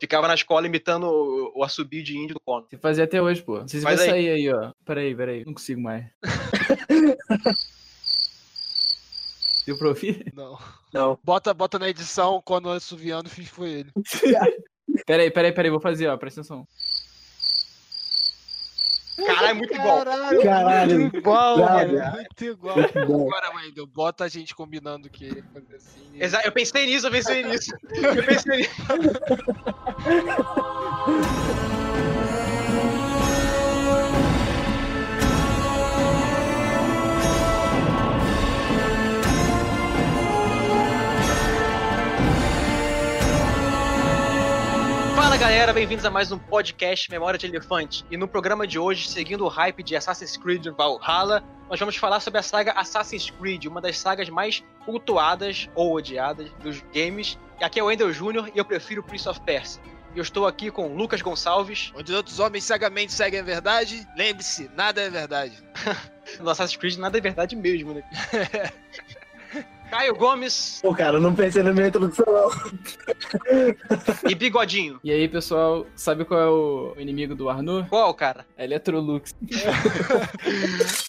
ficava na escola imitando o, o assobio de índio do Conan. Você fazia até hoje, pô. Vai aí. sair aí, ó. Peraí, peraí. Não consigo mais. Deu pra ouvir? Não. Não. Bota, bota na edição quando o assoviando finge que foi ele. Peraí, peraí, peraí. Vou fazer, ó. Presta atenção. Caralho, é muito igual. Caralho, Caralho, muito igual, mano. Muito igual. Bom, Agora, Wendel, bota a gente combinando que ele fazer assim. Exa- Eu pensei nisso, eu pensei nisso. Eu pensei nisso. Fala galera, bem-vindos a mais um podcast Memória de Elefante. E no programa de hoje, seguindo o hype de Assassin's Creed Valhalla, nós vamos falar sobre a saga Assassin's Creed, uma das sagas mais cultuadas ou odiadas dos games. E aqui é o Wendel Jr. e eu prefiro Prince of Persia. E eu estou aqui com Lucas Gonçalves, Onde outros homens cegamente seguem a verdade, lembre-se, nada é verdade. no Assassin's Creed nada é verdade mesmo, né? Caio Gomes Pô, cara, eu não pensei na minha introdução, não. E Bigodinho. E aí, pessoal, sabe qual é o inimigo do Arnold? Qual, cara? É Electrolux.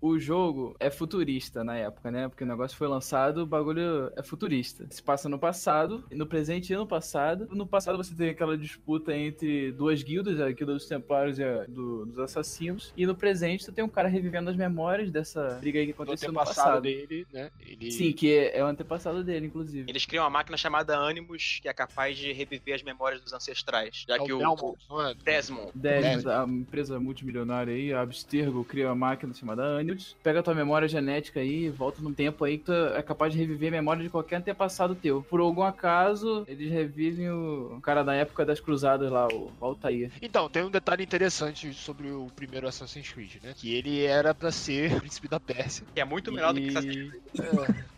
O jogo é futurista na época, né? Porque o negócio foi lançado, o bagulho é futurista. Se passa no passado, no presente e no passado. No passado você tem aquela disputa entre duas guildas, a guilda dos templários e a do- dos assassinos. E no presente você tem um cara revivendo as memórias dessa briga aí que Do aconteceu no antepassado passado. dele, né? Ele... Sim, que é, é o antepassado dele, inclusive. Eles criam uma máquina chamada Animus, que é capaz de reviver as memórias dos ancestrais. Já é que o, Belmont, não é? o Desmond Desmond, a empresa multimilionária aí, a Abstergo, cria uma máquina chamada Pega a tua memória genética aí, volta num tempo aí que tu é capaz de reviver a memória de qualquer antepassado teu. Por algum acaso, eles revivem o cara da época das cruzadas lá, o Altair. Então, tem um detalhe interessante sobre o primeiro Assassin's Creed, né? Que ele era pra ser o príncipe da Pérsia. que é muito melhor do que E- Assassin's Creed.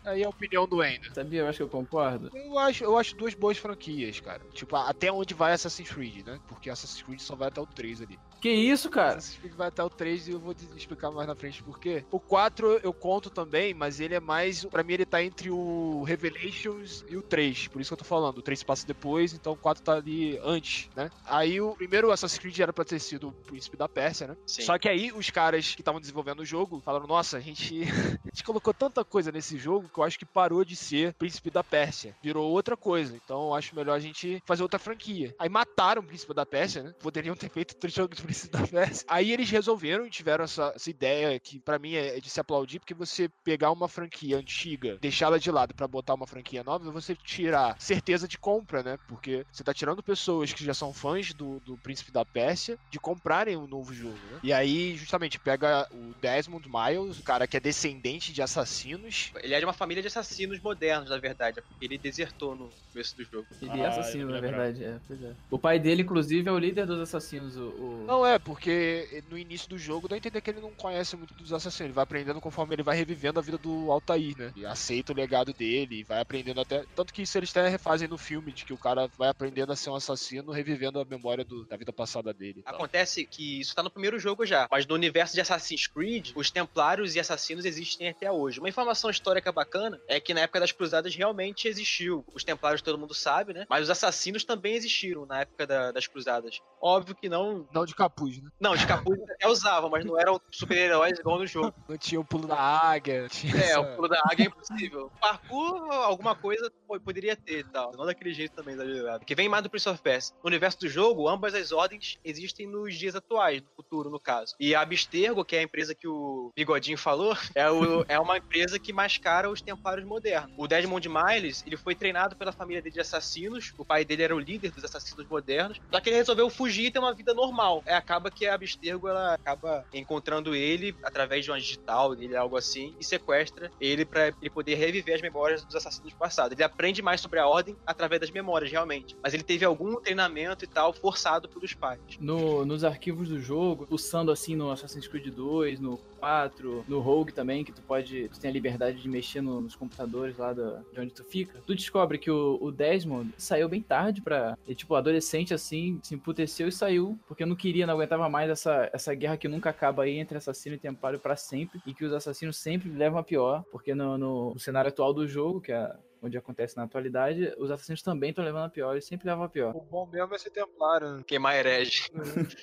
É, aí é a opinião do Ender. Sabia? Eu acho que eu concordo. Eu acho, eu acho duas boas franquias, cara. Tipo, até onde vai Assassin's Creed, né? Porque Assassin's Creed só vai até o 3 ali. Que isso, cara? Assassin's Creed vai até o 3 e eu vou te explicar mais na frente por quê. O 4 eu conto também, mas ele é mais. Pra mim, ele tá entre o Revelations e o 3. Por isso que eu tô falando. O 3 se passa depois, então o 4 tá ali antes, né? Aí o primeiro Assassin's Creed era pra ter sido o Príncipe da Pérsia, né? Sim. Só que aí os caras que estavam desenvolvendo o jogo falaram: Nossa, a gente, a gente colocou tanta coisa nesse jogo que eu acho que parou de ser Príncipe da Pérsia. Virou outra coisa. Então eu acho melhor a gente fazer outra franquia. Aí mataram o Príncipe da Pérsia, né? Poderiam ter feito outro jogo do Príncipe da Pérsia. Aí eles resolveram e tiveram essa, essa ideia que pra mim é de se aplaudir, porque você pegar uma franquia antiga, deixá-la de lado pra botar uma franquia nova, você tirar certeza de compra, né? Porque você tá tirando pessoas que já são fãs do, do Príncipe da Pérsia de comprarem um novo jogo, né? E aí, justamente, pega o Desmond Miles, o cara que é descendente de assassinos. Ele é de uma família de assassinos modernos, na verdade. é Ele desertou no começo do jogo. Ele é Ah, assassino, eu na verdade. É, pois é. O pai dele, inclusive, é o líder dos assassinos. O, o- Não é, porque no início do jogo dá a entender que ele não conhece muito dos assassinos. Ele vai aprendendo conforme ele vai revivendo a vida do Altair, né? E aceita o legado dele, e vai aprendendo até. Tanto que isso eles até refazem no filme, de que o cara vai aprendendo a ser um assassino, revivendo a memória do- da vida passada dele. Acontece que isso tá no primeiro jogo já, mas no universo de Assassin's Creed, os templários e assassinos existem até hoje. Uma informação histórica bacana é que na época das cruzadas realmente existiu. Os templários todo mundo sabe, né? Mas os assassinos também existiram na época da- das cruzadas. Óbvio que não. Não de capuz, né? Não, os capuz até usavam, mas não eram super-heróis igual no jogo. Não tinha o pulo da águia. É, o pulo da águia é impossível. Parkour, alguma coisa poderia ter e tal. Não daquele jeito também exagerado. Que vem mais do Prince of Persia. No universo do jogo, ambas as ordens existem nos dias atuais, no futuro, no caso. E a Abstergo, que é a empresa que o Bigodinho falou, é, o- é uma empresa que mascara os templários modernos. O Desmond Miles, ele foi treinado pela família dele de assassinos. O pai dele era o líder dos assassinos modernos. Só que ele resolveu fugir e ter uma vida normal. É, acaba que a Abstergo, ela acaba encontrando ele através de uma digital dele, algo assim, e sequestra ele pra ele poder reviver as memórias dos assassinos passados. Ele aprende mais sobre a ordem através das memórias, realmente. Mas ele teve algum treinamento e tal forçado pelos pais. No- nos arquivos do jogo, pulsando assim no Assassin's Creed 2, no 4, no Rogue também, que tu pode. Tu tem a liberdade de mexer no- nos computadores lá da- de onde tu fica. Tu descobre que o, o Desmond saiu bem tarde pra. Ele, tipo, adolescente assim, se emputeceu e saiu, porque não queria, não aguentava mais essa, essa guerra que nunca acaba aí entre assassino e templário pra sempre, e que os assassinos sempre levam a pior, porque no, no- no cenário atual do jogo, que é onde acontece na atualidade, os assassinos também estão levando a pior, eles sempre levam a pior. O bom mesmo é ser templário, né? Queimar herege.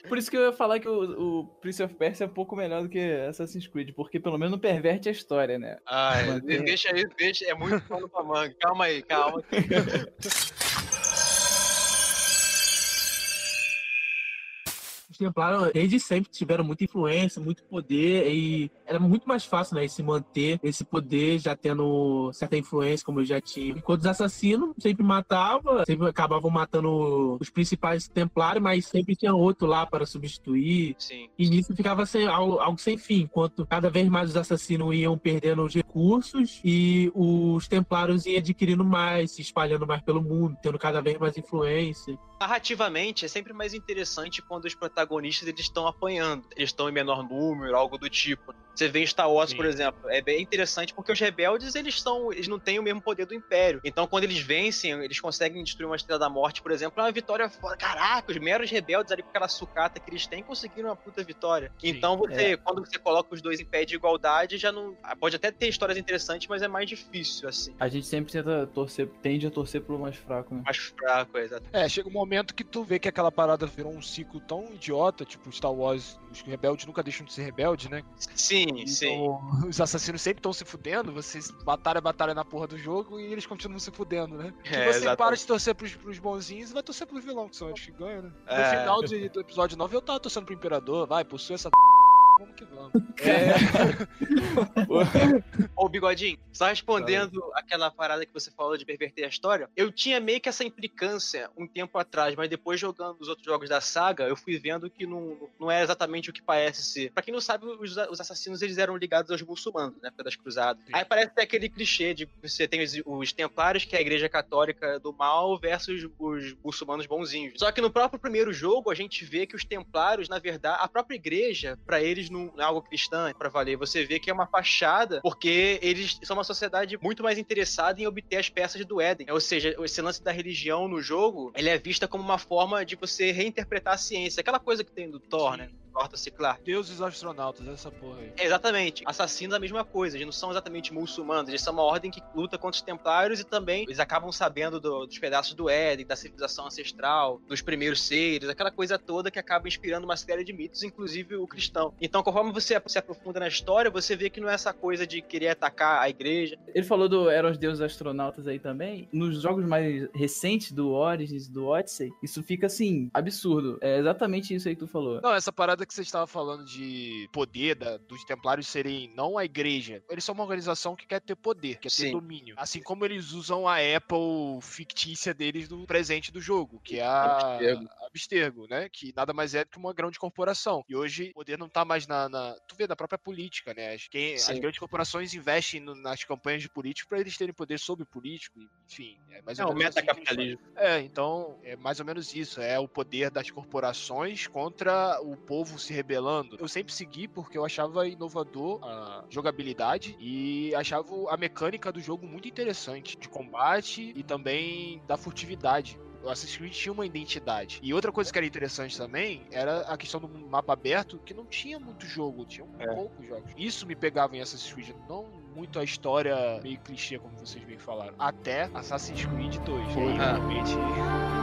Por isso que eu ia falar que o, o Prince of Persia é um pouco melhor do que Assassin's Creed, porque pelo menos não perverte a história, né? Ai, Mantém- deixa aí, deixa. É muito pano pra manga. Calma aí, calma. Templários, desde sempre, tiveram muita influência, muito poder, e era muito mais fácil, né, se manter esse poder já tendo certa influência, como eu já tinha. Enquanto os assassinos sempre matavam, sempre acabavam matando os principais Templários, mas sempre tinha outro lá para substituir. Sim. E nisso ficava sem, algo, algo sem fim, enquanto cada vez mais os assassinos iam perdendo os recursos e os templários iam adquirindo mais, se espalhando mais pelo mundo, tendo cada vez mais influência. Narrativamente, é sempre mais interessante quando os protagonistas eles estão apanhando. Eles estão em menor número, algo do tipo. Você vê em Star Wars, Sim. por exemplo, é bem interessante porque os rebeldes eles são, eles não têm o mesmo poder do Império. Então, quando eles vencem, eles conseguem destruir uma Estrela da Morte, por exemplo, é uma vitória foda. Caraca, os meros rebeldes ali com aquela sucata que eles têm conseguiram uma puta vitória. Sim. então, você, quando você coloca os dois em pé de igualdade, já não pode até ter histórias interessantes, mas é mais difícil assim. A gente sempre tenta torcer, tende a torcer pro mais fraco, né? Mais fraco, é, exato. É, chega um momento que tu vê que aquela parada virou um ciclo tão idiota, tipo Star Wars, os rebeldes nunca deixam de ser rebeldes, né? Sim, sim. Então, os assassinos sempre estão se fudendo, vocês batalha, batalha na porra do jogo e eles continuam se fudendo, né? É, você exatamente. para de torcer pros, pros bonzinhos e vai torcer pros vilões, que são os que ganham, né? No É. final de- do episódio 9 eu tava torcendo pro Imperador, vai, possui essa vamos que vamos. É, Ô, Bigodinho, só respondendo aquela parada que você falou de perverter a história, eu tinha meio que essa implicância um tempo atrás, mas depois jogando os outros jogos da saga, eu fui vendo que não, não é exatamente o que parece ser. Pra quem não sabe, os, os assassinos eles eram ligados aos muçulmanos, na época das cruzadas. Sim. Aí parece aquele clichê de você tem os, os templários, que é a igreja católica do mal, versus os muçulmanos bonzinhos. Só que no próprio primeiro jogo, a gente vê que os templários, na verdade, a própria igreja, pra eles não é algo cristã, pra valer. Você vê que é uma fachada, porque eles são uma sociedade muito mais interessada em obter as peças do Éden. Ou seja, esse lance da religião no jogo, ele é vista como uma forma de você reinterpretar a ciência. Aquela coisa que tem do Thor, né? Thor ciclar. deuses astronautas, essa porra aí. É, exatamente. Assassinos a mesma coisa. Eles não são exatamente muçulmanos. Eles são uma ordem que luta contra os templários e também eles acabam sabendo do- dos pedaços do Éden, da civilização ancestral, dos primeiros seres, aquela coisa toda que acaba inspirando uma série de mitos, inclusive o cristão. Então, conforme você se aprofunda na história, você vê que não é essa coisa de querer atacar a igreja. Ele falou do Eram os Deuses Astronautas aí também. Nos jogos mais recentes do Origins, do Odyssey, isso fica assim, absurdo. É exatamente isso aí que tu falou. Não, essa parada que você estava falando de poder da- dos templários serem não a igreja. Eles são uma organização que quer ter poder, quer ter Sim. domínio. Assim como eles usam a Apple fictícia deles no presente do jogo, que é a Abstergo. Abstergo, né? Que nada mais é do que uma grande corporação. E hoje o poder não tá mais na. na- tu vê, na própria política, né? As, quem- as grandes corporações investem no- nas campanhas de políticos para eles terem poder sobre político, enfim. É mais É ou o menos assim é, então é mais ou menos isso. É o poder das corporações contra o povo se rebelando. Eu sempre segui porque eu achava inovador a jogabilidade e achava a mecânica do jogo muito interessante de combate e também da furtividade. O Assassin's Creed tinha uma identidade. E outra coisa que era interessante também era a questão do mapa aberto, que não tinha muito jogo, tinha É. poucos jogos. Isso me pegava em Assassin's Creed, não muito a história meio clichê, como vocês bem falaram. Até Assassin's Creed 2. E aí, Ah. realmente.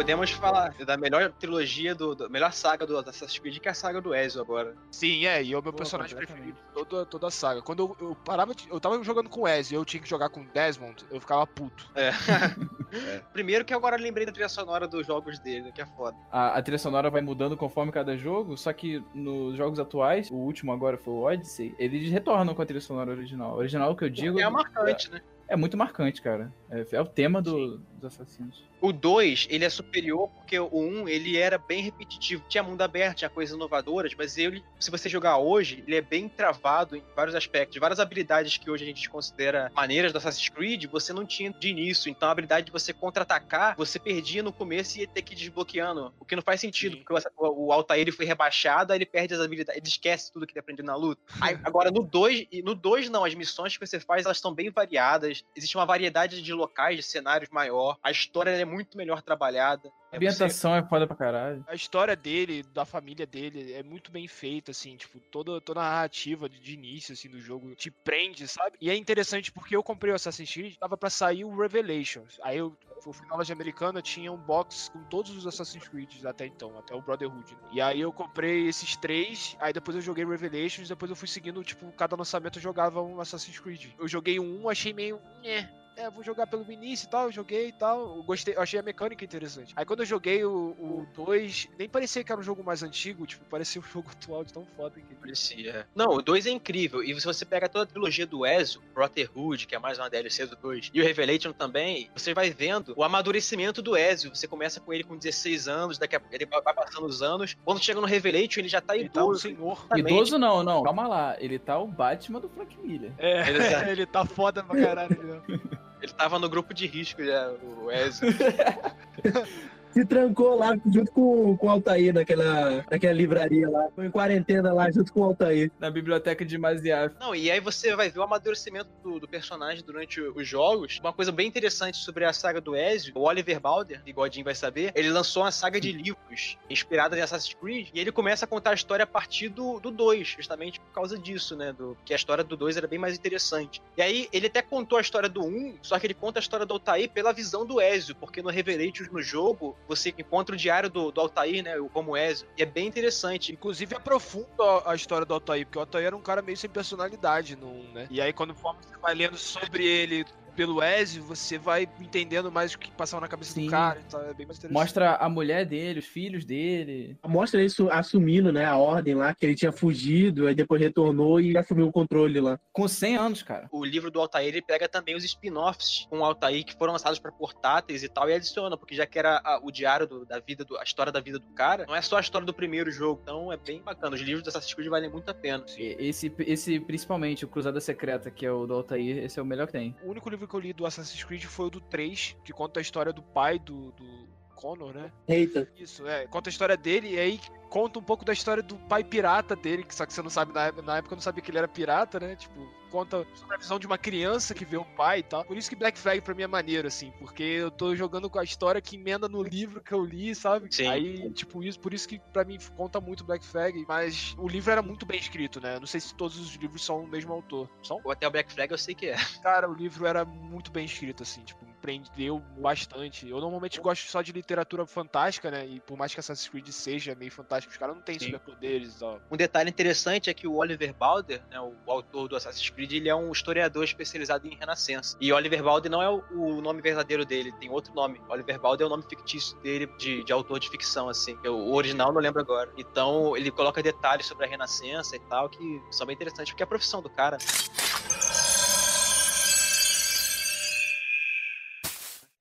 Podemos falar da melhor trilogia, do, da melhor saga do Assassin's Creed, que é a saga do Ezio agora. Sim, é, e é o meu Pô, personagem preferido de toda, toda a saga. Quando eu, eu parava, de, eu tava jogando com o Ezio e eu tinha que jogar com o Desmond, eu ficava puto. É. Primeiro que agora eu lembrei da trilha sonora dos jogos dele, que é foda. A, a trilha sonora vai mudando conforme cada jogo, só que nos jogos atuais, o último agora foi o Odyssey, eles retornam com a trilha sonora original. Original que eu digo é marcante, né? é muito marcante, cara. É, é o tema do- dos assassinos. O 2, ele é superior porque o 1, um, ele era bem repetitivo. Tinha mundo aberto, tinha coisas inovadoras, mas ele, se você jogar hoje, ele é bem travado em vários aspectos. Várias habilidades que hoje a gente considera maneiras do Assassin's Creed, você não tinha de início. Então a habilidade de você contra-atacar, você perdia no começo e ia ter que ir desbloqueando. O que não faz sentido, Sim. porque o, o Altair ele foi rebaixado, aí ele perde as habilidades, ele esquece tudo que ele aprendeu na luta. Aí, agora no 2, e no 2 não, as missões que você faz, elas estão bem variadas. Existe uma variedade de locais, de cenários maior. A história é muito melhor trabalhada. A ambientação é foda pra caralho. A história dele, da família dele, é muito bem feita, assim, tipo, toda, toda a narrativa de, de início, assim, do jogo te prende, sabe? E é interessante porque eu comprei o Assassin's Creed, tava pra sair o Revelations. Aí eu eu fui na loja americana, tinha um box com todos os Assassin's Creed até então, até o Brotherhood. E aí eu comprei esses três, aí depois eu joguei Revelations, depois eu fui seguindo, tipo, cada lançamento eu jogava um Assassin's Creed. Eu joguei um, achei meio. Né, é, vou jogar pelo início e tal, eu joguei e tal. Eu gostei, eu achei a mecânica interessante. Aí quando eu joguei o 2, nem parecia que era um jogo mais antigo, tipo, parecia um jogo atual de tão foda que parecia. Não, o 2 é incrível. E se você pega toda a trilogia do Ezio, Brotherhood, que é mais uma DLC do 2, e o Revelation também, você vai vendo o amadurecimento do Ezio. Você começa com ele com 16 anos, daqui a ele vai passando os anos. Quando chega no Revelation, ele já tá ele Tá um senhor. Idoso não, não. Calma lá. Ele tá o Batman do Frank Miller. É, ele, ele tá foda pra caralho. Ele tava no grupo de risco já, o Ezio. se trancou lá junto com, com o Altair naquela, naquela livraria lá. Foi em quarentena lá junto com o Altair. Na biblioteca de Maziaf. Não, e aí você vai ver o amadurecimento do, do, personagem durante os jogos. Uma coisa bem interessante sobre a saga do Ezio, o Oliver Balder, que Godinho vai saber, ele lançou uma saga de livros inspirada em Assassin's Creed, e ele começa a contar a história a partir do 2, justamente por causa disso, né? Do, que a história do 2 era bem mais interessante. E aí ele até contou a história do 1, um, só que ele conta a história do Altair pela visão do Ezio, porque no Revelations no jogo, você encontra o diário do, do Altair, né? Como Ezio. E é bem interessante. Inclusive, aprofunda a história do Altair, porque o Altair era um cara meio sem personalidade, não, né? E aí, quando você vai lendo sobre ele pelo Ezio, você vai entendendo mais o que passava na cabeça Sim. do cara. Então é bem mais interessante. Mostra a mulher dele, os filhos dele. Mostra isso assumindo, né, a ordem lá, que ele tinha fugido, aí depois retornou e assumiu o controle lá. Com 100 anos, cara. O livro do Altair, ele pega também os spin-offs com o Altair que foram lançados para portáteis e tal, e adiciona, porque já que era a, o diário do, da vida, do, a história da vida do cara, não é só a história do primeiro jogo, então é bem bacana. Os livros do Assassin's Creed valem muito a pena. Esse, esse, principalmente, o Cruzada Secreta, que é o do Altair, esse é o melhor que tem. O único livro que eu li do Assassin's Creed foi o do 3, que conta a história do pai do, do Connor, né? Eita. Isso, é. Conta a história dele e aí conta um pouco da história do pai pirata dele, que só que você não sabe na época, na época eu não sabia que ele era pirata, né? Tipo, conta sobre a visão de uma criança que vê o pai e tal. Por isso que Black Flag pra mim é maneiro, assim, porque eu tô jogando com a história que emenda no livro que eu li, sabe? Sim. Aí, tipo, isso, por isso que pra mim conta muito Black Flag, mas o livro era muito bem escrito, né? Eu não sei se todos os livros são o mesmo autor. São? Ou até o Black Flag eu sei que é. Cara, o livro era muito bem escrito, assim, tipo, prendeu bastante. Eu normalmente gosto só de literatura fantástica, né? E por mais que Assassin's Creed seja meio fantástico, os caras não têm superpoderes. Ó. Um detalhe interessante é que o Oliver Balder, né, o autor do Assassin's Creed, ele é um historiador especializado em Renascença. E Oliver Balder não é o, o nome verdadeiro dele, tem outro nome. Oliver Balder é o nome fictício dele de, de autor de ficção, assim. Eu, o original não lembro agora. Então ele coloca detalhes sobre a Renascença e tal que são bem interessantes, porque é a profissão do cara.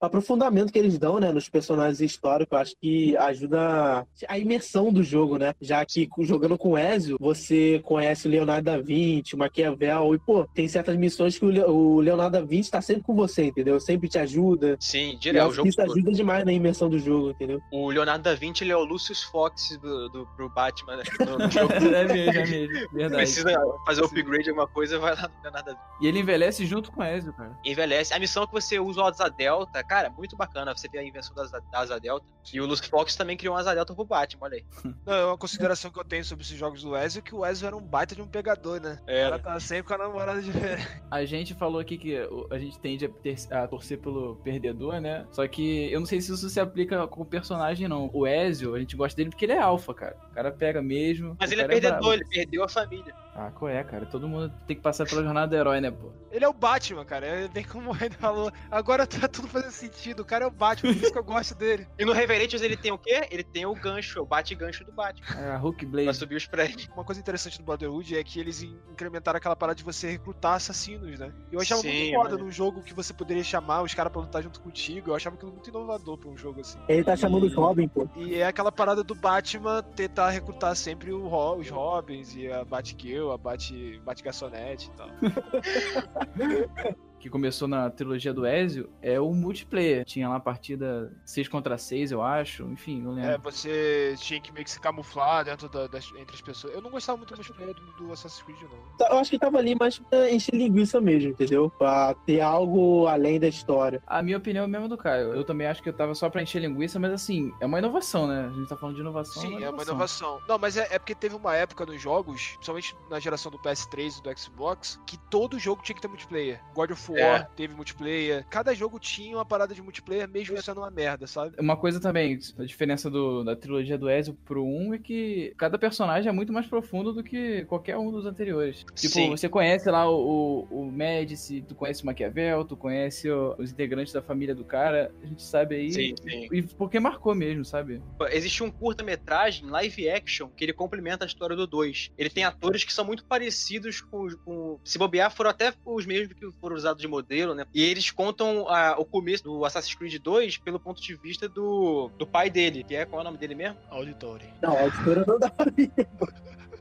Aprofundamento que eles dão, né, nos personagens históricos, acho que ajuda a imersão do jogo, né? Já que jogando com Ezio, você conhece o Leonardo da Vinci, o Maquiavel, e, pô, tem certas missões que o Leonardo da Vinci tá sempre com você, entendeu? Sempre te ajuda. Sim, direto. O jogo isso ajuda demais na imersão do jogo, entendeu? O Leonardo da Vinci, ele é o Lucius Fox do, do, pro Batman, né? No, no jogo. é mesmo, é mesmo. Verdade. Precisa fazer o upgrade alguma coisa, vai lá no Leonardo da Vinci. E ele envelhece junto com o Ezio, cara. Envelhece. A missão é que você usa o Asa Delta, cara, muito bacana você ver a invenção da, da Asa Delta. E o Luke Fox também criou uma Asa Delta pro Batman, olha aí. Não, é uma consideração que eu tenho sobre esses jogos do Ezio, que o Ezio era um baita de um pegador, né? É. Ela tá sempre com a namorada de A gente falou aqui que a gente tende a, ter, a, torcer pelo perdedor, né? Só que eu não sei se isso se aplica com o personagem, não. O Ezio, a gente gosta dele porque ele é alfa, cara. O cara pega mesmo. Mas ele é perdedor, é ele perdeu a família. Ah, qual é, cara? Todo mundo tem que passar pela jornada do herói, né, pô? Ele é o Batman, cara. É bem como o Red falou. Agora tá tudo fazendo sentido. O cara é o Batman, por isso que eu gosto dele. E no Reverentes ele tem o quê? Ele tem o gancho, o bate-gancho do Batman. É, a Hook Blade. Pra subir os prédios. Uma coisa interessante do Brotherhood é que eles incrementaram aquela parada de você recrutar assassinos, né? Eu achava Sim, muito foda num jogo que você poderia chamar os caras pra lutar junto contigo. Eu achava aquilo muito inovador pra um jogo assim. Ele tá chamando os Robin, pô. E é aquela parada do Batman tentar recrutar sempre o, os Robins e a Batgirl, a Bat, Bat Garçonete e tal. que começou na trilogia do Ezio é o multiplayer. Tinha lá a partida 6 contra 6, eu acho. Enfim, não lembro. É, você tinha que meio que se camuflar dentro da- das, entre as pessoas. Eu não gostava muito do multiplayer do, do Assassin's Creed, não. Tá, Eu acho que tava ali mais pra encher linguiça mesmo, entendeu? Pra ter algo além da história. A minha opinião é a mesma do Caio. Eu também acho que eu tava só pra encher linguiça, mas assim, é uma inovação, né? A gente tá falando de inovação. Sim, é uma inovação. Não, mas é, é porque teve uma época nos jogos, principalmente na geração do PS3 e do Xbox, que todo jogo tinha que ter multiplayer. God of War É. teve multiplayer. Cada jogo tinha uma parada de multiplayer, mesmo sendo uma merda, sabe? Uma coisa também, a diferença do- da trilogia do Ezio pro 1 é que cada personagem é muito mais profundo do que qualquer um dos anteriores. Tipo, Sim. você conhece lá o, o, o Médici, tu conhece o Maquiavel, tu conhece o- os integrantes da família do cara, a gente sabe aí. Sim, sim. E porque marcou mesmo, sabe? Existe um curta-metragem, live action, que ele complementa a história do 2. Ele tem atores que são muito parecidos com, com- Se bobear, foram até os mesmos que foram usados de modelo, né? E eles contam ah, o começo do Assassin's Creed 2 pelo ponto de vista do, do pai dele, que é qual é o nome dele mesmo? Auditori. Não, a editora não dá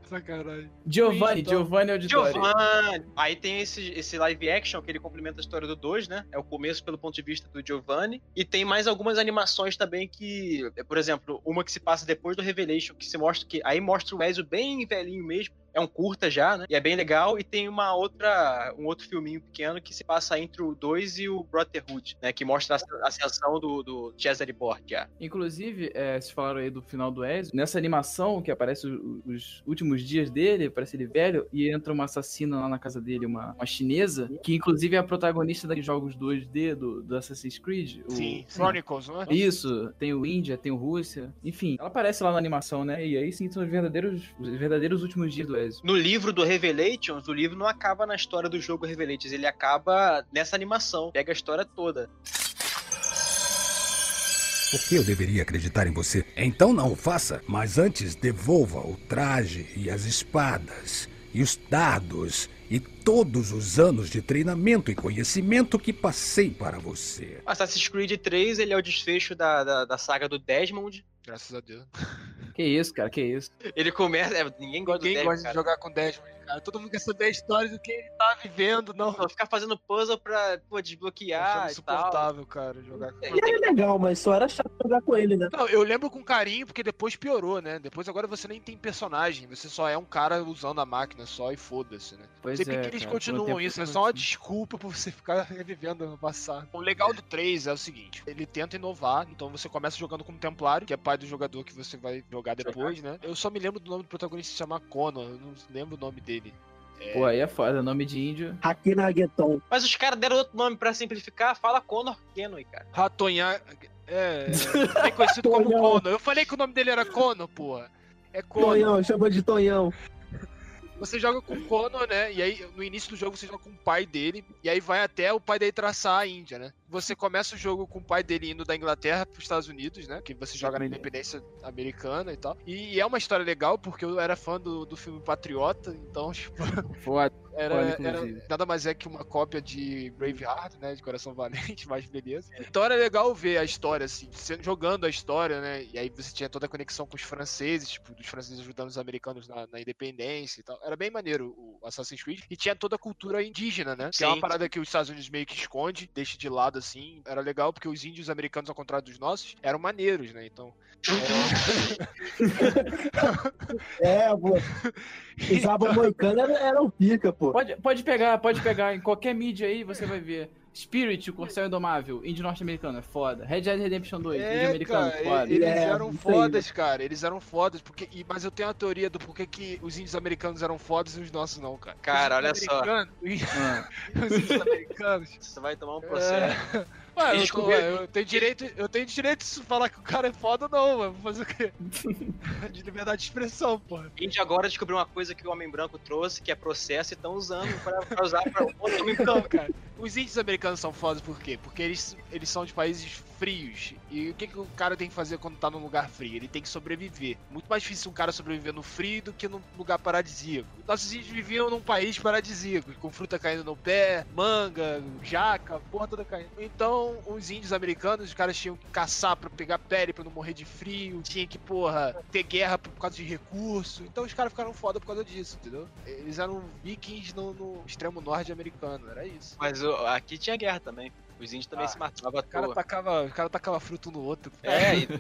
Sacanagem. Giovanni, Então, Giovanni Auditori. Giovanni! Aí tem esse, esse live action que ele complementa a história do 2, né? É o começo pelo ponto de vista do Giovanni. E tem mais algumas animações também que, por exemplo, uma que se passa depois do Revelation, que se mostra que. Aí mostra o Ezio bem velhinho mesmo. É um curta já, né? E é bem legal. E tem uma outra, um outro filminho pequeno que se passa entre o 2 e o Brotherhood, né? Que mostra a ascensão do, do Cesare Borgia. Inclusive, é, vocês falaram aí do final do Ezio. Nessa animação que aparece os últimos dias dele, parece ele velho, e entra uma assassina lá na casa dele, uma, uma chinesa, que inclusive é a protagonista dos jogos 2D do, do Assassin's Creed. o- Sim, Chronicles, não é? Isso, tem o Índia, tem o Rússia, enfim, ela aparece lá na animação, né? E aí sim são os verdadeiros, os verdadeiros últimos dias do Ezio. No livro do Revelations, o livro não acaba na história do jogo Revelations, ele acaba nessa animação. Pega a história toda. Por que eu deveria acreditar em você? Então não o faça, mas antes devolva o traje e as espadas e os dados e todos os anos de treinamento e conhecimento que passei para você. Assassin's Creed 3, ele é o desfecho da, da, da saga do Desmond. Graças a Deus. Que isso, cara, que isso. Ele começa... é, ninguém gosta Ninguém do gosta de cara. jogar com Desmond, cara. Todo mundo quer saber a história do que ele tá vivendo, não. Não, Ficar fazendo puzzle pra pô, desbloquear e tal. insuportável, cara, jogar com É, Era legal, mas só era chato jogar com ele, né? Não, eu lembro com carinho porque depois piorou, né? Depois agora você nem tem personagem, você só é um cara usando a máquina só e foda-se, né? Pois Sempre é, que eles cara, continuam isso, é só uma assim. desculpa pra você ficar revivendo no passado. O legal do 3 é o seguinte, ele tenta inovar, então você começa jogando como Templário, que é pai do jogador que você vai jogar depois, né? Eu só me lembro do nome do protagonista se chama Connor, eu não lembro o nome dele. Pô, aí é foda, nome de índio. Aqui na Gueton. Mas os caras deram outro nome pra simplificar, fala Connor Kenway, cara. Ratonha... É, é conhecido como. Connor. Eu falei que o nome dele era Connor, porra. É Connor. Tonhão, chama de Tonhão. Você joga com o Connor, né? E aí, no início do jogo, você joga com o pai dele. E aí vai até o pai dele traçar a Índia, né? Você começa o jogo com o pai dele indo da Inglaterra pros Estados Unidos, né? Que você joga na independência americana e tal. E, é uma história legal, porque eu era fã do, do filme Patriota, então, tipo, Foda. Era, era nada mais é que uma cópia de Braveheart, né? De Coração Valente, mas beleza. Então era legal ver a história, assim, jogando a história, né? E aí você tinha toda a conexão com os franceses, tipo, dos franceses ajudando os americanos na, na independência e tal. Era bem maneiro o Assassin's Creed. E tinha toda a cultura indígena, né? Que é uma Sim. parada que os Estados Unidos meio que esconde, deixa de lado, assim. Era legal porque os índios americanos, ao contrário dos nossos, eram maneiros, né? Então. É, pô. Usava moicano era, era um pica, pô. Pode, pode pegar, pode pegar em qualquer mídia aí, você vai ver. Spirit, o Corcel Indomável, índio norte-americano, é foda. Red Dead Redemption 2, índio É, americano, cara, foda. eles É, eram fodas, cara. Eles eram fodas, porque, e- mas eu tenho a teoria do porquê que os índios americanos eram fodas e os nossos não, cara. Cara, Os olha só. Ah, Os índios americanos. Você vai tomar um processo. É. Ué, eu, tô, ué, eu tenho direito, eu tenho direito de falar que o cara é foda não, mano. Vou fazer o quê? De liberdade de expressão, porra. A gente agora descobriu uma coisa que o Homem Branco trouxe, que é processo, e estão usando pra, pra usar pra outro Homem Então, Branco. cara, os índios americanos são fodas por quê? Porque eles, eles são de países frios. E o que, que o cara tem que fazer quando tá num lugar frio? Ele tem que sobreviver. Muito mais difícil um cara sobreviver no frio do que num lugar paradisíaco. Nossos índios viviam num país paradisíaco, com fruta caindo no pé, manga, jaca, porra toda caindo. Então, os índios americanos, os caras tinham que caçar pra pegar pele pra não morrer de frio, tinha que, porra, ter guerra por causa de recurso. Então os caras ficaram foda por causa disso, entendeu? Eles eram vikings no, no extremo norte americano, era isso. Mas aqui tinha guerra também. Os índios também Ah, se matavam O cara, tacava, o cara tacava fruto no outro. É, e,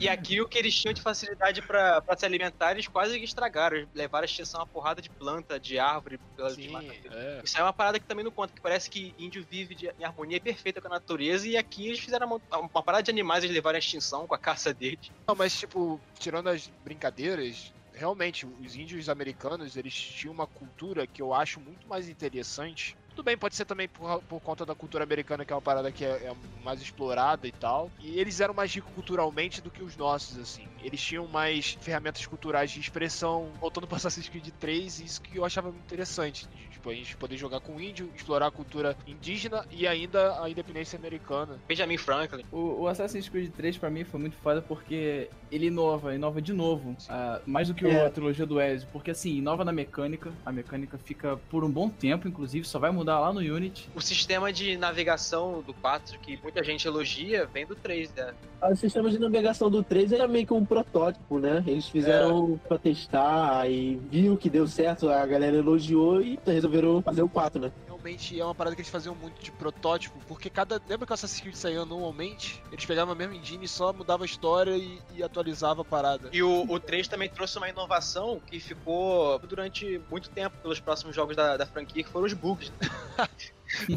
e aqui o que eles tinham de facilidade pra, pra se alimentar, eles quase estragaram. Levaram a extinção uma porrada de planta, de árvore, pela de Sim, mata. é. Isso é uma parada que também não conta, que parece que índio vive de- em harmonia perfeita com a natureza, e aqui eles fizeram uma, uma parada de animais, eles levaram a extinção com a caça deles. Não, mas tipo, tirando as brincadeiras, realmente, os índios americanos, eles tinham uma cultura que eu acho muito mais interessante. Tudo bem, pode ser também por, por conta da cultura americana, que é uma parada que é, é mais explorada e tal. E eles eram mais ricos culturalmente do que os nossos, assim. Eles tinham mais ferramentas culturais de expressão. Voltando para Assassin's Creed 3, isso que eu achava muito interessante. Tipo, a gente poder jogar com índio, explorar a cultura indígena e ainda a independência americana. Benjamin Franklin. O, o Assassin's Creed 3 pra mim foi muito foda porque ele inova, inova de novo. ah, mais do que É. a trilogia do Ezio. Porque assim, inova na mecânica. A mecânica fica por um bom tempo, inclusive, só vai mudar lá no Unity. O sistema de navegação do 4, que muita gente elogia, vem do 3, né? O sistema de navegação do 3 era meio que um protótipo, né? Eles fizeram pra testar e viu que deu certo, a galera elogiou e resolveram fazer o 4, né? Realmente é uma parada que eles faziam muito de protótipo, porque cada. Lembra que o Assassin's Creed saía anualmente? Eles pegavam a mesma engine e só mudava a história e, e atualizava a parada. E o, o 3 também trouxe uma inovação que ficou durante muito tempo pelos próximos jogos da, da franquia, que foram os bugs. Não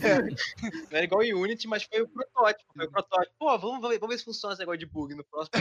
era igual em Unity, mas foi o protótipo. Foi o protótipo. Pô, vamos, ver- vamos ver se funciona esse negócio de bug no próximo.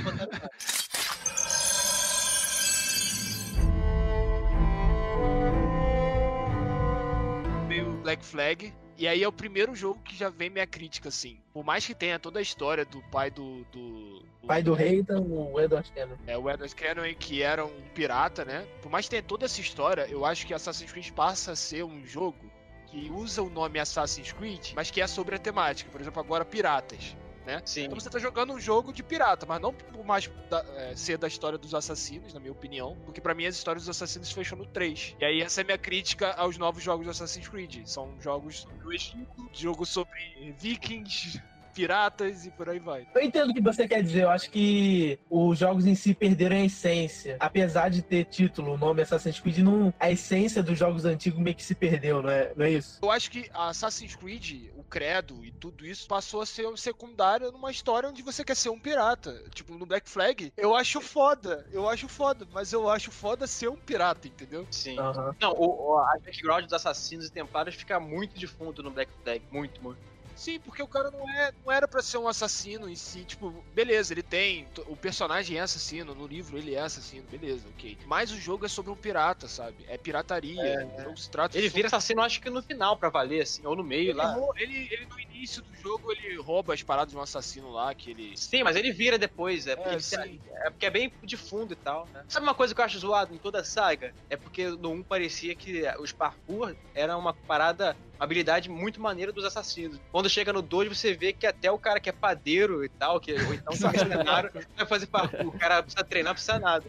Black Flag. E aí é o primeiro jogo que já vem minha crítica, assim. Por mais que tenha toda a história do pai do. do, do Pai do rei, então, o Edward Kennan. É, o Edward Kenway, que era um pirata, né? Por mais que tenha toda essa história, eu acho que Assassin's Creed passa a ser um jogo que usa o nome Assassin's Creed, mas que é sobre a temática. Por exemplo, agora piratas. Sim. Então você tá jogando um jogo de pirata, mas não por mais da- é, ser da história dos assassinos, na minha opinião, porque pra mim as histórias dos assassinos fecham no 3. E aí essa é a minha crítica aos novos jogos do Assassin's Creed. São jogos sobre o Egito, jogos sobre vikings, piratas e por aí vai. Eu entendo o que você quer dizer, eu acho que os jogos em si perderam a essência. Apesar de ter título, o nome Assassin's Creed, não, a essência dos jogos antigos meio que se perdeu, não é, não é isso? Eu acho que a Assassin's Creed, o credo e tudo isso passou a ser secundário numa história onde você quer ser um pirata. Tipo, no Black Flag, eu acho foda, eu acho foda, mas eu acho foda ser um pirata, entendeu? Sim. Aham. Não, o, o, a background dos assassinos e templários fica muito de fundo no Black Flag. Muito, muito. Sim, porque o cara não, é, não era pra ser um assassino em si. Tipo, beleza, ele tem. O personagem é assassino, no livro ele é assassino, beleza, ok. Mas o jogo é sobre um pirata, sabe? É pirataria. o jogo se trata Ele vira assassino, acho que no final, pra valer, assim, ou no meio Ele, lá. ele, ele no início do jogo ele rouba as paradas de um assassino lá, que ele. Sim, mas ele vira depois, é porque, É, é porque é bem de fundo e tal, né? Sabe uma coisa que eu acho zoado em toda a saga? É porque no 1 parecia que os parkour era uma parada, habilidade muito maneira dos assassinos. Quando chega no 2, você vê que até o cara que é padeiro e tal, que, ou então que é mercenário, vai fazer parkour. O cara precisa treinar, não precisa nada.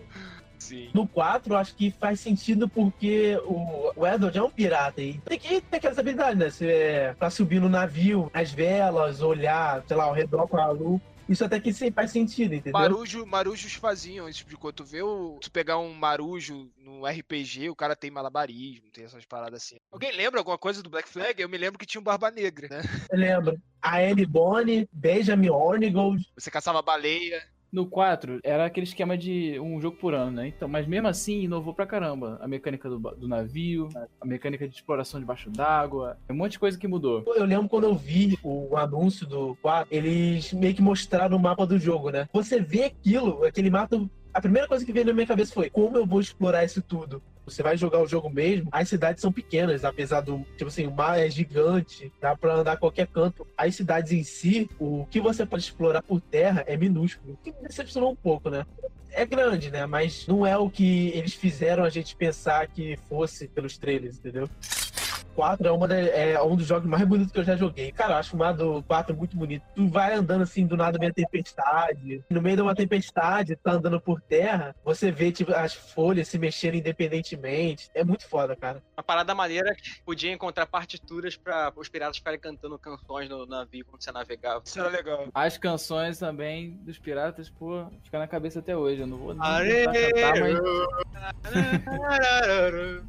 Sim. No 4, eu acho que faz sentido porque o, o Edward é um pirata e tem que ter aquelas habilidades, né? Você, é, pra subir no navio, as velas, olhar, sei lá, ao redor com a luz. Isso até que sim, faz sentido, entendeu? Marujo, marujos faziam esse tipo de coisa. Tu vê o. Tu pegar um marujo no RPG, o cara tem malabarismo, tem essas paradas assim. Alguém lembra alguma coisa do Black Flag? Eu me lembro que tinha um Barba Negra, né? Eu lembro. A Ellie Bonnie, Benjamin Hornigold. Você caçava baleia. No 4, era aquele esquema de um jogo por ano, né? Então, mas mesmo assim, inovou pra caramba. A mecânica do, do navio, a mecânica de exploração debaixo d'água. É um monte de coisa que mudou. Eu lembro quando eu vi o anúncio do 4, eles meio que mostraram o mapa do jogo, né? Você vê aquilo, aquele mapa. A primeira coisa que veio na minha cabeça foi: como eu vou explorar isso tudo? Você vai jogar o jogo mesmo, as cidades são pequenas, apesar do. Tipo assim, o mar é gigante, dá pra andar a qualquer canto. As cidades em si, o que você pode explorar por terra é minúsculo. O que me decepcionou um pouco, né? É grande, né? Mas não é o que eles fizeram a gente pensar que fosse pelos trailers, entendeu? 4 é, uma da- é um dos jogos mais bonitos que eu já joguei. Cara, eu acho o Mario 4 muito bonito. Tu vai andando assim, do nada vem a tempestade. No meio de uma tempestade, tá andando por terra, você vê tipo, as folhas se mexendo independentemente. É muito foda, cara. Uma parada maneira é que podia encontrar partituras pra os piratas ficarem cantando canções no navio quando você navegava. Isso era legal. As canções também dos piratas, pô, fica na cabeça até hoje. Eu não vou cantar, mas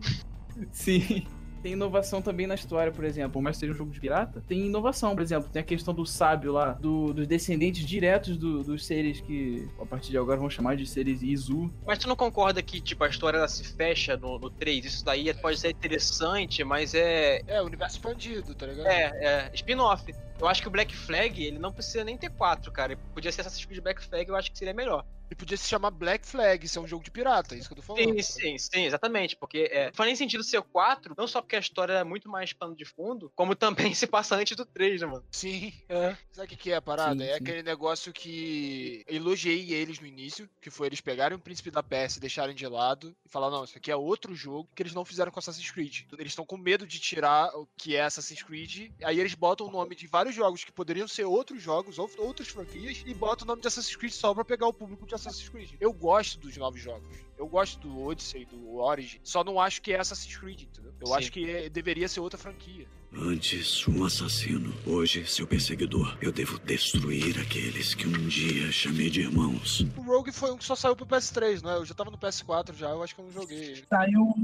sim. Tem inovação também na história, por exemplo. Por mais que seja um jogo de pirata, tem inovação, por exemplo. Tem a questão do sábio lá, do- dos descendentes diretos do- dos seres que, a partir de agora, vão chamar de seres Izu. Mas tu não concorda que, tipo, a história ela se fecha no, no 3? Isso daí pode ser interessante, mas é. É, universo expandido, tá ligado? É, é. Spin-off. Eu acho que o Black Flag, ele não precisa nem ter 4, cara. Ele podia ser Assassin's Creed Black Flag, eu acho que seria melhor. E podia se chamar Black Flag, ser um jogo de pirata, é isso que eu tô falando. Sim, sim, sim, exatamente. Porque é, não faz nem sentido ser o 4, não só porque a história é muito mais pano de fundo, como também se passa antes do 3, né, mano? Sim, é. Sabe o que, que é a parada? Sim, é sim. aquele negócio que elogiei eles no início, que foi eles pegarem o Príncipe da Pérsia e deixarem de lado e falar, não, isso aqui é outro jogo que eles não fizeram com Assassin's Creed. Eles estão com medo de tirar o que é Assassin's Creed, aí eles botam o nome de vários jogos que poderiam ser outros jogos, ou outras franquias, e botam o nome de Assassin's Creed só pra pegar o público de Assassin's Creed. Eu gosto dos novos jogos. Eu gosto do Odyssey, do Origin, só não acho que é Assassin's Creed, entendeu? Eu Sim. acho que é- deveria ser outra franquia. Antes, um assassino. Hoje, seu perseguidor. Eu devo destruir aqueles que um dia chamei de irmãos. O Rogue foi um que só saiu pro PS3, não é? Eu já tava no PS4 já, eu acho que eu não joguei. Saiu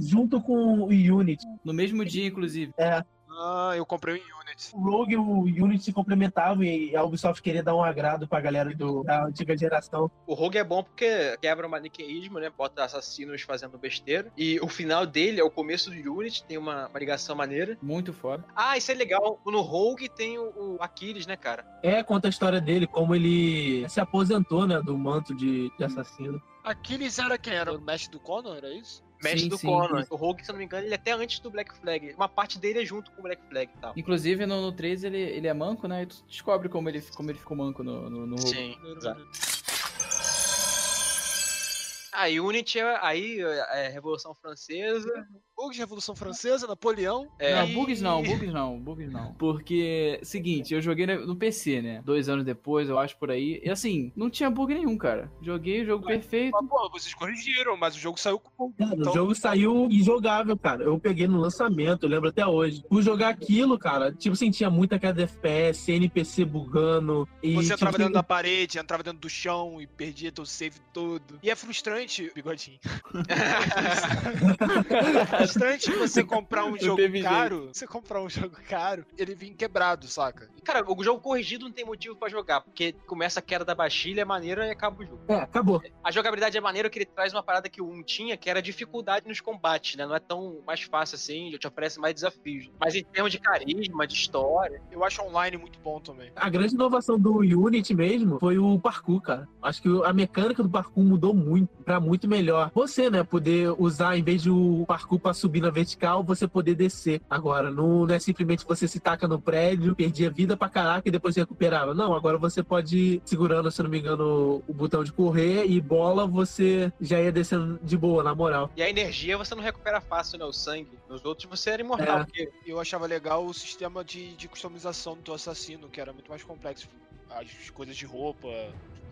junto com o Unity. No mesmo dia, inclusive. Ah, eu comprei o Unity. O Rogue e o Unity se complementavam e a Ubisoft queria dar um agrado pra galera do- da antiga geração. O Rogue é bom porque quebra o maniqueísmo, né? Bota assassinos fazendo besteira. E o final dele é o começo do Unity, tem uma, uma ligação maneira. Muito foda. Ah, isso é legal. No Rogue tem o, o Aquiles, né, cara? É, conta a história dele, como ele se aposentou, né, do manto de, de assassino. Aquiles era quem? Era o mestre do Conan, era isso? Mestre Sim, do sim. Conan. O Rogue, se eu não me engano, ele é até antes do Black Flag. Uma parte dele é junto com o Black Flag e tal. Inclusive, no, no 3 ele, ele é manco, né? E tu descobre como ele, como ele ficou manco no, no, no jogo. Sim, exato. A Unity é aí é Revolução Francesa. De Revolução Francesa, Napoleão. É, Não, bugs não, bugs não, bugs não. Porque, seguinte, eu joguei no PC, né? Dois anos depois, eu acho por aí. E assim, não tinha bug nenhum, cara. Joguei o jogo perfeito. Mas, pô, vocês corrigiram, mas o jogo saiu com Cara, Então- o jogo saiu injogável, cara. Eu peguei no lançamento, eu lembro até hoje. Por jogar aquilo, cara, tipo assim, tinha muita queda de FPS, NPC bugando. E, Você tipo, entrava assim, dentro da parede, entrava dentro do chão e perdia teu save todo. E é frustrante, bigodinho. É frustrante você comprar um jogo caro. Você comprar um jogo caro, ele vir quebrado, saca? Cara, o jogo corrigido não tem motivo pra jogar, porque começa a queda da baixilha, é maneira e acaba o jogo. É, acabou. A jogabilidade é maneira que ele traz uma parada que o 1 tinha, que era dificuldade nos combates, né? Não é tão mais fácil assim, te oferece mais desafios. Mas em termos de carisma, de história. Eu acho online muito bom também. A grande inovação do Unity mesmo foi o parkour, cara. Acho que a mecânica do parkour mudou muito, pra muito melhor. Você, né, poder usar, em vez de o parkour pra subir na vertical, você poder descer. Agora, não, não é simplesmente você se taca no prédio, perdia vida pra caraca e depois recuperava. Não, agora você pode ir segurando, se não me engano, o botão de correr e bola, você já ia descendo de boa, na moral. E a energia você não recupera fácil, né? O sangue. Nos outros você era imortal, É. porque Eu achava legal o sistema de, de customização do assassino, que era muito mais complexo. As coisas de roupa,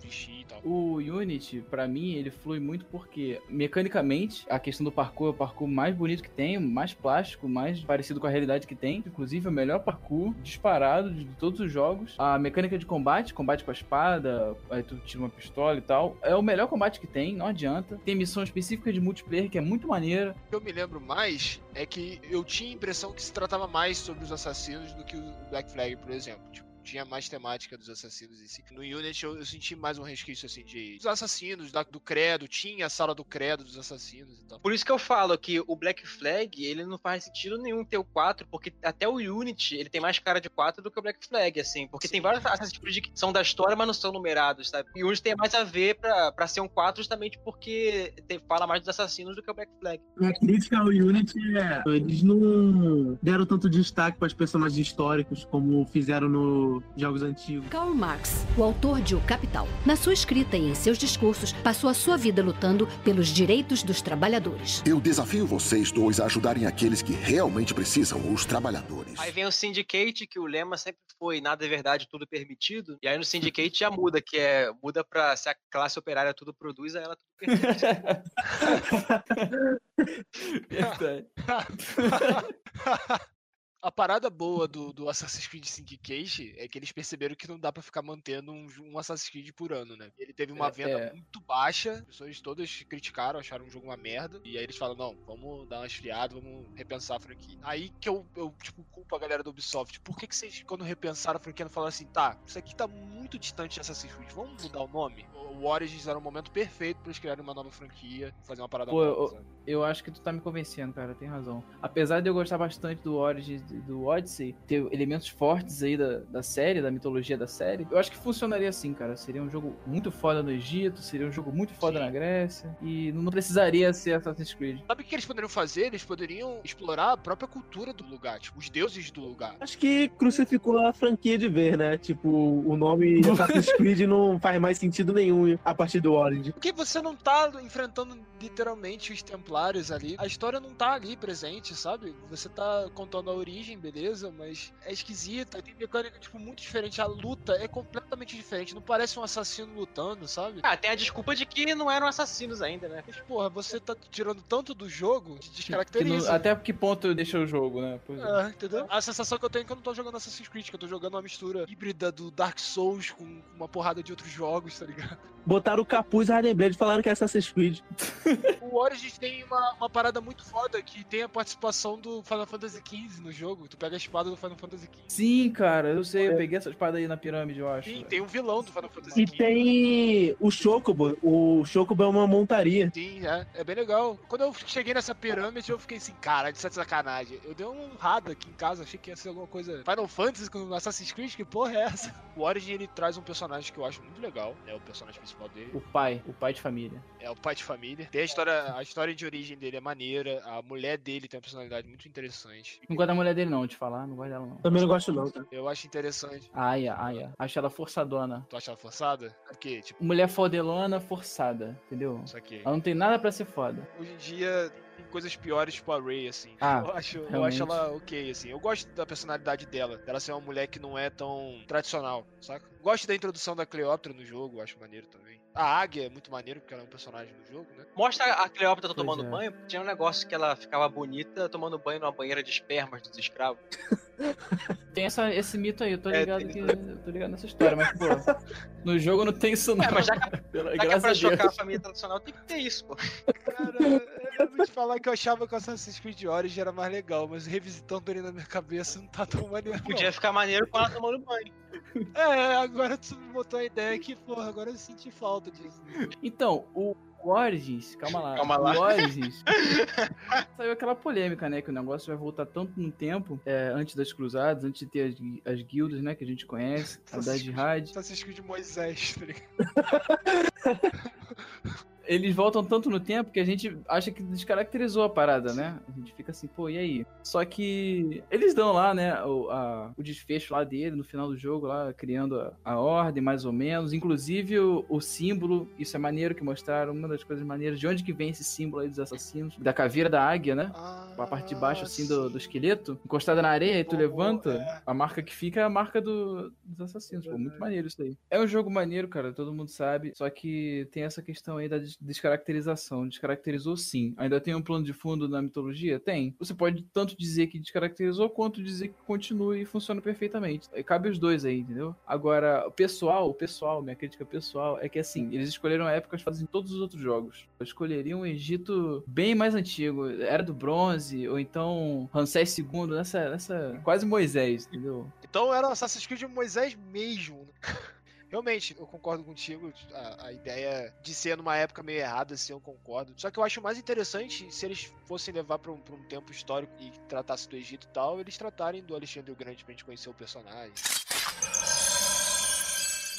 vestir e tal. O Unity, pra mim, ele flui muito porque, mecanicamente, a questão do parkour é o parkour mais bonito que tem, mais plástico, mais parecido com a realidade que tem. Inclusive, é o melhor parkour disparado de todos os jogos. A mecânica de combate, combate com a espada, aí tu tira uma pistola e tal, é o melhor combate que tem, não adianta. Tem missão específica de multiplayer que é muito maneira. O que eu me lembro mais é que eu tinha a impressão que se tratava mais sobre os assassinos do que o Black Flag, por exemplo. Tipo, tinha mais temática dos assassinos em si. No Unity eu, eu senti mais um resquício assim de dos assassinos, da- do credo, tinha a sala do credo dos assassinos e tal. Por isso que eu falo que o Black Flag, ele não faz sentido nenhum ter o 4, porque até o Unity, ele tem mais cara de 4 do que o Black Flag, assim. Porque tem vários Assassin's Creed que são da história, mas não são numerados, sabe? E o Unity tem mais a ver pra, pra ser um 4 justamente porque tem- fala mais dos assassinos do que o Black Flag. A crítica ao Unity é. Eles não deram tanto destaque para os personagens históricos como fizeram no jogos antigos. Karl Marx, o autor de O Capital, na sua escrita e em seus discursos, passou a sua vida lutando pelos direitos dos trabalhadores. Eu desafio vocês dois a ajudarem aqueles que realmente precisam, os trabalhadores. Aí vem o Syndicate, que o lema sempre foi nada é verdade, tudo permitido. E aí no Syndicate já muda, que é muda pra se a classe operária tudo produz, aí ela tudo permite. Verdade. A parada boa do, do Assassin's Creed Syndicate é que eles perceberam que não dá pra ficar mantendo um, um Assassin's Creed por ano, né? Ele teve uma É, venda é. muito baixa, as pessoas todas criticaram, acharam o jogo uma merda, e aí eles falam, não, vamos dar uma esfriada, vamos repensar a franquia. Aí que eu, eu tipo, culpo a galera do Ubisoft. Por que, que vocês, quando repensaram a franquia, não falaram assim, tá, isso aqui tá muito distante de Assassin's Creed, vamos mudar o nome? O Origins era o momento perfeito pra eles criarem uma nova franquia, fazer uma parada Pô, nova, eu-? Eu acho que tu tá me convencendo, cara, tem razão. Apesar de eu gostar bastante do Origins e do Odyssey, ter elementos fortes aí da, da série, da mitologia da série, eu acho que funcionaria assim, cara. Seria um jogo muito foda no Egito, seria um jogo muito foda Sim. na Grécia, e não precisaria ser Assassin's Creed. Sabe o que eles poderiam fazer? Eles poderiam explorar a própria cultura do lugar, tipo, os deuses do lugar. Acho que crucificou a franquia de ver, né? Tipo, o nome Assassin's Creed não faz mais sentido nenhum a partir do Origin. Porque você não tá enfrentando literalmente os templários ali. A história não tá ali presente, sabe? Você tá contando a origem, beleza, mas é esquisita. Tem mecânica, tipo, muito diferente. A luta é completamente diferente. Não parece um assassino lutando, sabe? ah, tem a desculpa de que não eram assassinos ainda, né? Mas, porra, você tá tirando tanto do jogo, te Que descaracteriza. não- até que ponto deixa o jogo, né? Pois é. É, entendeu? A sensação que eu tenho é que eu não tô jogando Assassin's Creed, que eu tô jogando uma mistura híbrida do Dark Souls com uma porrada de outros jogos, tá ligado? Botaram o capuz e Harley Blade falaram que é Assassin's Creed. O Origins tem uma, uma parada muito foda que tem a participação do Final Fantasy XV no jogo. Tu pega a espada do Final Fantasy XV. Sim, cara, eu sei, eu peguei essa espada aí na pirâmide, eu acho. Sim, tem um vilão do Final Fantasy E XV. tem o Chocobo. O Chocobo é uma montaria. Sim, é. É bem legal. Quando eu cheguei nessa pirâmide, eu fiquei assim, cara, de sacanagem. Eu dei uma honrada aqui em casa, achei que ia ser alguma coisa Final Fantasy com Assassin's Creed, que porra é essa? O Origin, ele traz um personagem que eu acho muito legal, é o personagem principal dele. O pai, o pai de família. É o pai de família. Tem a história, a história de origem dele é maneira, a mulher dele tem uma personalidade muito interessante. Não gosto da mulher dele, não, te falar, não gosto dela, não. Também não gosto, não, tá? Eu acho interessante. Aya, Aya. Acho ela forçadona. Tu acha ela forçada? Porque, tipo, Mulher fodelona forçada, entendeu? isso aqui. Ela não tem nada pra ser foda. Hoje em dia coisas piores, tipo a Ray, assim. Ah, eu, acho, eu acho ela ok, assim. Eu gosto da personalidade dela, dela ser uma mulher que não é tão tradicional, saca? Gosto da introdução da Cleópatra no jogo, acho maneiro também. A Águia é muito maneiro, porque ela é um personagem no jogo, né? Mostra a Cleópatra Pois tomando é. banho. Tinha um negócio que ela ficava bonita tomando banho numa banheira de espermas dos escravos. Tem essa, esse mito aí, eu tô É, ligado tem- que. Eu tô ligado nessa história, mas, pô, no jogo não tem isso, não. É, mas já que, já que é pra chocar a família tradicional, tem que ter isso, pô. Cara, eu vou te falar que eu achava que o Assassin's Creed Origin era mais legal, mas revisitando ele na minha cabeça não tá tão maneiro. não. Podia ficar maneiro com ela tomando banho. É, agora tu me botou a ideia que, porra, agora eu senti falta disso. Então, o Origins, calma lá. Calma lá. O Origins. saiu aquela polêmica, né? Que o negócio vai voltar tanto no tempo, é, antes das cruzadas, antes de ter as, as guildas, né? Que a gente conhece, a da Jihad. Assassin's Creed Moisés, tá ligado? Eles voltam tanto no tempo que a gente acha que descaracterizou a parada, né? A gente fica assim, pô, e aí? Só que eles dão lá, né, o, a- o desfecho lá dele no final do jogo, lá, criando a, a ordem, mais ou menos. Inclusive o, o símbolo, isso é maneiro que mostraram, uma das coisas maneiras, de onde que vem esse símbolo aí dos assassinos, da caveira da águia, né? A parte de baixo, assim, do, do esqueleto, encostada na areia, e tu levanta, é. a marca que fica é a marca do- dos assassinos. Pô, muito maneiro isso aí. É um jogo maneiro, cara, todo mundo sabe, só que tem essa questão aí da descaracterização. Descaracterizou sim. Ainda tem um plano de fundo na mitologia? Tem. Você pode tanto dizer que descaracterizou, quanto dizer que continua e funciona perfeitamente. E Cabe os dois aí, entendeu? Agora, o pessoal, o pessoal, minha crítica pessoal, é que assim, eles escolheram épocas fazem todos os outros jogos. Eu escolheria um Egito bem mais antigo, era do bronze, ou então Ramsés II, nessa, nessa. Quase Moisés, entendeu? Então era Assassin's Creed Moisés mesmo. né? Realmente, eu concordo contigo. A, a ideia de ser numa época meio errada, assim, eu concordo. Só que eu acho mais interessante se eles fossem levar pra um, pra um tempo histórico e tratasse do Egito e tal, eles tratarem do Alexandre o Grande pra gente conhecer o personagem.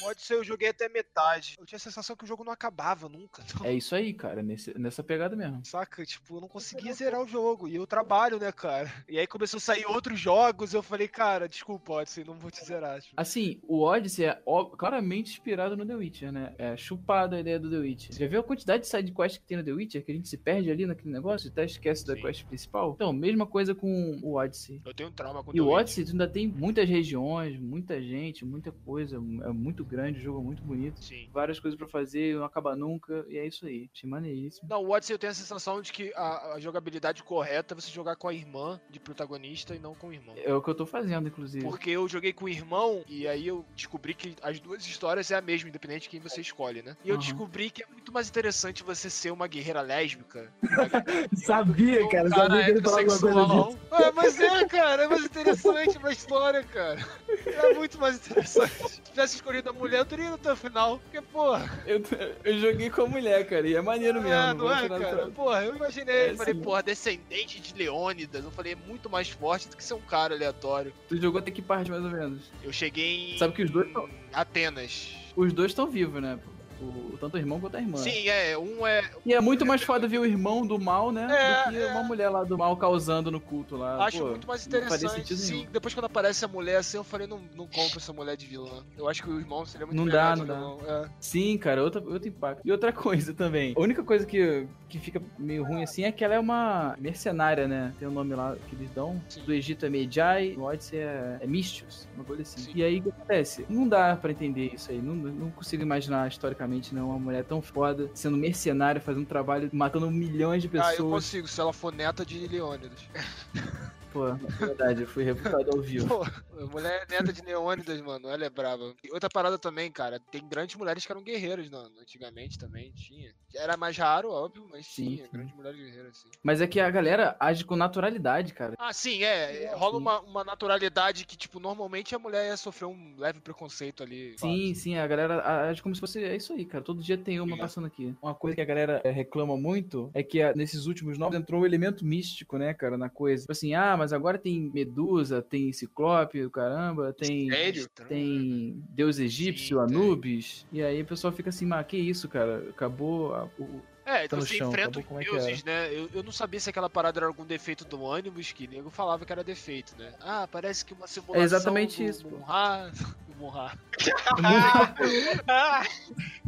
O Odyssey eu joguei até metade. Eu tinha a sensação que o jogo não acabava nunca. Então, É isso aí, cara, nesse- nessa pegada mesmo. Saca? Tipo, eu não conseguia zerar o jogo. E eu trabalho, né, cara? E aí começou a sair outros jogos. Eu falei, cara, desculpa, Odyssey, não vou te zerar. Tipo, Assim, o Odyssey é claramente inspirado no The Witcher, né? É chupado a ideia do The Witcher. Já viu a quantidade de side quest que tem no The Witcher? Que a gente se perde ali naquele negócio e até esquece da Sim. quest principal? Então, mesma coisa com o Odyssey. eu tenho um trauma com E o The Witcher. Odyssey tu ainda tem muitas regiões, muita gente, muita coisa. É muito grande, jogo muito bonito. Sim. Várias coisas pra fazer, não acaba nunca. E é isso aí. Achei maneiríssimo. Não, o Odyssey eu tenho a sensação de que a, a jogabilidade correta é você jogar com a irmã de protagonista e não com o irmão. É o que eu tô fazendo, inclusive. Porque eu joguei com o irmão e aí eu descobri que as duas histórias é a mesma, independente de quem você escolhe, né? E eu Aham. descobri que é muito mais interessante você ser uma guerreira lésbica. Sabia, cara. Um Sabia que ele falava alguma coisa disso. heterossexual. Ah, mas é, cara, é mais interessante pra história, cara. É muito mais interessante. Se tivesse escolhido a mulher, eu teria ido até o final. Porque, porra, Eu, eu joguei com a mulher, cara, e é maneiro mesmo. é, não é, cara? Porra, eu imaginei. É, falei, sim. porra, descendente de Leônidas. Eu falei, é muito mais forte do que ser um cara aleatório. Tu jogou até que parte, mais ou menos? Eu cheguei em. Sabe que os dois tão- Atenas. Os dois estão vivos, né? O, tanto o irmão quanto a irmã. Sim, é. Um é. E é muito mais foda ver o irmão do mal, né? É, do que uma mulher lá do mal causando no culto lá. Acho Pô, muito mais interessante. Sim, nenhum. depois quando aparece a mulher assim, eu falei, não, não compro essa mulher de vilã. Eu acho que o irmão seria muito Não dá, não dá. É. Sim, cara, outra, outro impacto. E outra coisa também. A única coisa que, que fica meio ruim assim é que ela é uma mercenária, né? Tem o nome lá que eles dão. Sim. Do Egito é Medjai, no Odyssey é, é Mistios, uma coisa assim. Sim. E aí o que acontece? Não dá pra entender isso aí. Não, não consigo imaginar historicamente, não, uma mulher tão foda sendo mercenária, fazendo trabalho, matando milhões de Ah, eu pessoas. consigo, se ela for neta de Leônidas. Pô, é verdade, eu fui reputado ao vivo. Pô, a mulher é neta de Leônidas, mano, ela é brava. E outra parada também, cara, tem grandes mulheres que eram guerreiras, não, antigamente também tinha. Era mais raro, óbvio, mas Sim, tinha, sim. grandes mulheres guerreiras, sim. Mas é que a galera age com naturalidade, cara. Ah, sim, é, é, rola sim. uma, uma naturalidade que, tipo, normalmente a mulher ia sofrer um leve preconceito ali. Sim, sim, a galera age como se fosse. É isso aí, cara. Todo dia tem uma É. passando aqui. Uma coisa que a galera é, reclama muito é que ah, nesses últimos novos entrou o elemento místico, né, cara, na coisa. Tipo assim, ah, mas agora tem Medusa, tem Ciclope, caramba, tem. Sério? Tem Deus egípcio, Sim, tem. Anubis. E aí o pessoal fica assim, mas que isso, cara? Acabou a- o. É, Tá no você chão, enfrenta acabou os é deuses, né? Eu, eu não sabia se aquela parada era algum defeito do ânimos, que nego falava que era defeito, né? Ah, parece que uma simulação É exatamente do isso, pô. Munra... do Munra.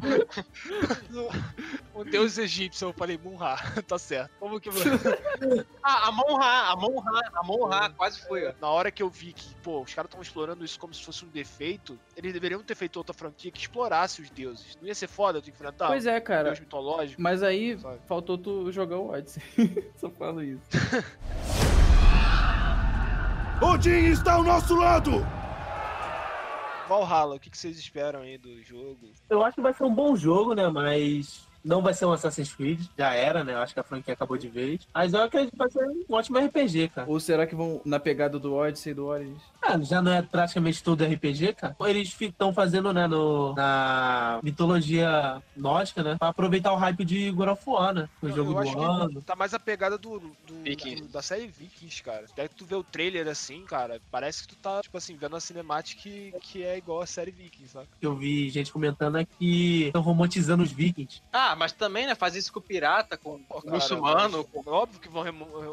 o deus egípcio, eu falei Munra, tá certo. Como que... Ah, a Monra, a Monra, a Monra, quase foi, ó. Na hora que eu vi que, pô, os caras estão explorando isso como se fosse um defeito, eles deveriam ter feito outra franquia que explorasse os deuses. Não ia ser foda tu enfrentar Pois é, um cara. deus mitológico? Mas aí Sabe? faltou tu jogar o Odyssey. Só falo isso. Odin está ao nosso lado! Valhalla, o que que vocês esperam aí do jogo? Eu acho que vai ser um bom jogo, né? Mas não vai ser um Assassin's Creed. Já era, né? Eu acho que a franquia acabou de vez. Mas eu acredito que vai ser um ótimo RPG, cara. Ou será que vão na pegada do Odyssey e do Origins? Ah, já não é praticamente todo RPG, cara. Eles estão fazendo, né, no, na mitologia nórdica, né? Pra aproveitar o hype de God of War, né? O Eu- jogo eu do acho que ano. Tá mais a pegada do, do- do- da série Vikings, cara. Daí que tu vê o trailer assim, cara, parece que tu tá, tipo assim, vendo a cinemática que, que é igual a série Vikings, sabe? Que eu vi gente comentando é que estão romantizando os vikings. Ah, mas também, né, fazer isso com o pirata, com o cara, muçulmano, mas- Óbvio que vão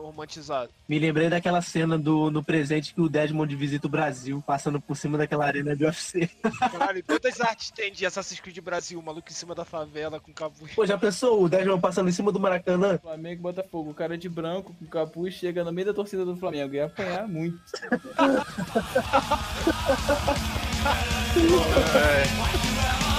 romantizar. Me lembrei daquela cena do no presente que o Desmond visita o Brasil, passando por cima daquela arena de UFC. Caralho, quantas artes tem de Assassin's Creed Brasil? O maluco em cima da favela com capuz. Pô, já pensou o Desmond passando em cima do Maracanã? Flamengo Botafogo. O cara de branco com capuz chega no meio da torcida do Flamengo. Ia apanhar muito. É.